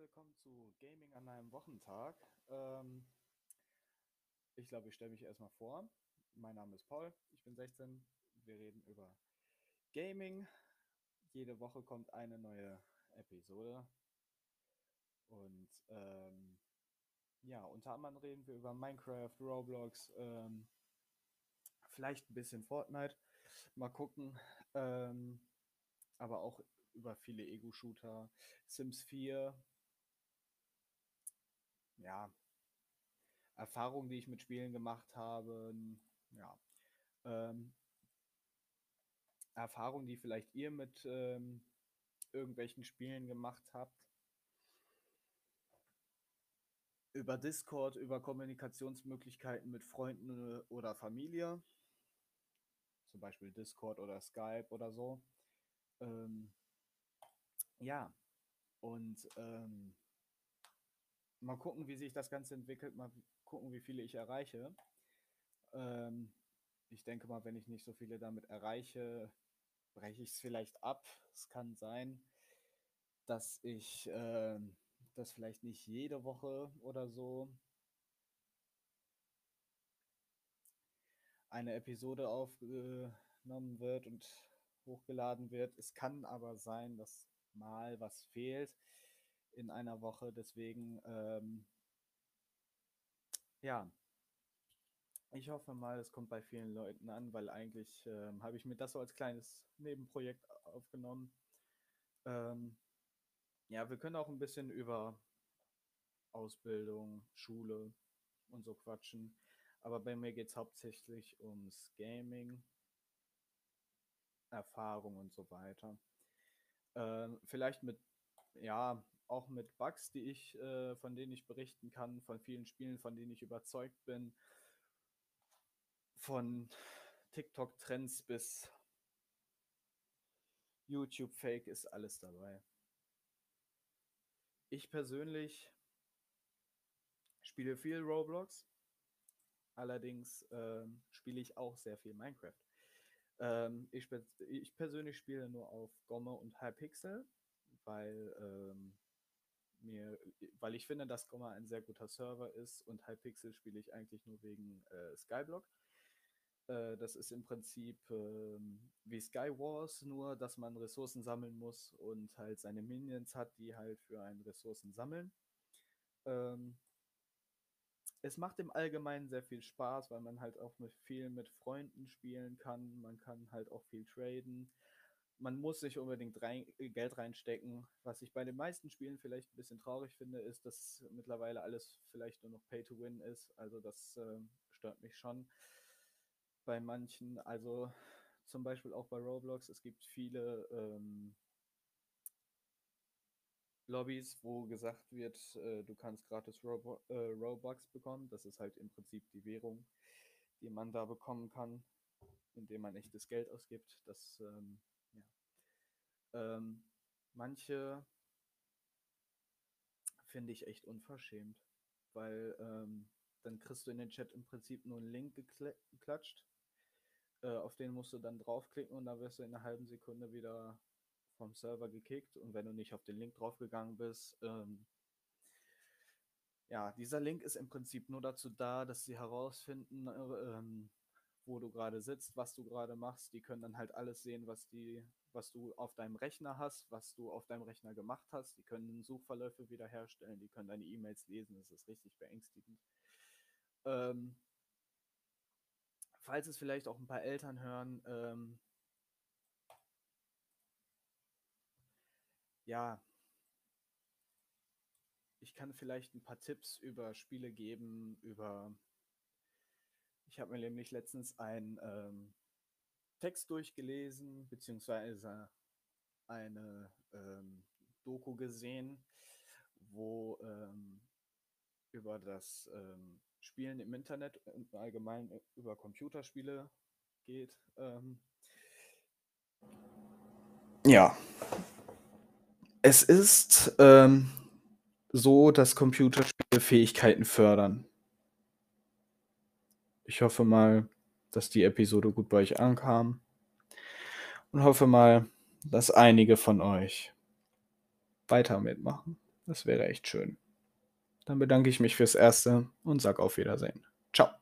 willkommen zu Gaming an einem Wochentag. Ähm, ich glaube, ich stelle mich erstmal vor. Mein Name ist Paul, ich bin 16. Wir reden über Gaming. Jede Woche kommt eine neue Episode. Und ähm, ja, unter anderem reden wir über Minecraft, Roblox, ähm, vielleicht ein bisschen Fortnite. Mal gucken. Ähm, aber auch über viele Ego-Shooter, Sims 4, ja, Erfahrungen, die ich mit Spielen gemacht habe, ja, ähm, Erfahrungen, die vielleicht ihr mit ähm, irgendwelchen Spielen gemacht habt. Über Discord, über Kommunikationsmöglichkeiten mit Freunden äh, oder Familie. Zum Beispiel Discord oder Skype oder so. Ähm, ja, und ähm, mal gucken, wie sich das Ganze entwickelt, mal gucken, wie viele ich erreiche. Ähm, ich denke mal, wenn ich nicht so viele damit erreiche, breche ich es vielleicht ab. Es kann sein, dass ich äh, das vielleicht nicht jede Woche oder so eine Episode aufgenommen wird und hochgeladen wird. Es kann aber sein, dass mal was fehlt in einer Woche. Deswegen, ähm, ja, ich hoffe mal, es kommt bei vielen Leuten an, weil eigentlich ähm, habe ich mir das so als kleines Nebenprojekt aufgenommen. Ähm, ja, wir können auch ein bisschen über Ausbildung, Schule und so quatschen. Aber bei mir geht es hauptsächlich ums Gaming, Erfahrung und so weiter. Ähm, vielleicht mit, ja, auch mit Bugs, die ich, äh, von denen ich berichten kann, von vielen Spielen, von denen ich überzeugt bin, von TikTok-Trends bis YouTube-Fake ist alles dabei. Ich persönlich spiele viel Roblox, allerdings äh, spiele ich auch sehr viel Minecraft. Ähm, ich, ich, persönlich spiele nur auf Gomme und Hypixel, weil ähm, mir, weil ich finde, dass Gomme ein sehr guter Server ist und Hypixel spiele ich eigentlich nur wegen äh, Skyblock. Äh, das ist im Prinzip äh, wie Skywars, nur dass man Ressourcen sammeln muss und halt seine Minions hat, die halt für einen Ressourcen sammeln. Ähm, es macht im Allgemeinen sehr viel Spaß, weil man halt auch mit viel mit Freunden spielen kann. Man kann halt auch viel traden. Man muss nicht unbedingt rein, äh, Geld reinstecken. Was ich bei den meisten Spielen vielleicht ein bisschen traurig finde, ist, dass mittlerweile alles vielleicht nur noch Pay to Win ist. Also das äh, stört mich schon bei manchen. Also zum Beispiel auch bei Roblox. Es gibt viele ähm, Lobbys, wo gesagt wird, äh, du kannst gratis Robo äh, Robux bekommen. Das ist halt im Prinzip die Währung, die man da bekommen kann, indem man echtes Geld ausgibt. Das, ähm. Ähm, manche finde ich echt unverschämt, weil ähm, dann kriegst du in den Chat im Prinzip nur einen Link geklatscht. Äh, auf den musst du dann draufklicken und dann wirst du in einer halben Sekunde wieder vom Server gekickt und wenn du nicht auf den Link draufgegangen bist, ähm, ja, dieser Link ist im Prinzip nur dazu da, dass sie herausfinden, äh, ähm, wo du gerade sitzt, was du gerade machst. Die können dann halt alles sehen, was die, was du auf deinem Rechner hast, was du auf deinem Rechner gemacht hast. Die können Suchverläufe wiederherstellen, die können deine E-Mails lesen. Das ist richtig beängstigend. Ähm, falls es vielleicht auch ein paar Eltern hören, ähm, ja, ich kann vielleicht ein paar Tipps über Spiele geben, über. Ich habe mir nämlich letztens einen ähm, Text durchgelesen, beziehungsweise eine ähm, Doku gesehen, wo ähm, über das ähm, Spielen im Internet und allgemein über Computerspiele geht. Ähm. ja, es ist ähm, so, dass Computerspiele Fähigkeiten fördern. Ich hoffe mal, dass die Episode gut bei euch ankam und hoffe mal, dass einige von euch weiter mitmachen. Das wäre echt schön. Dann bedanke ich mich fürs Erste und sag auf Wiedersehen. Ciao.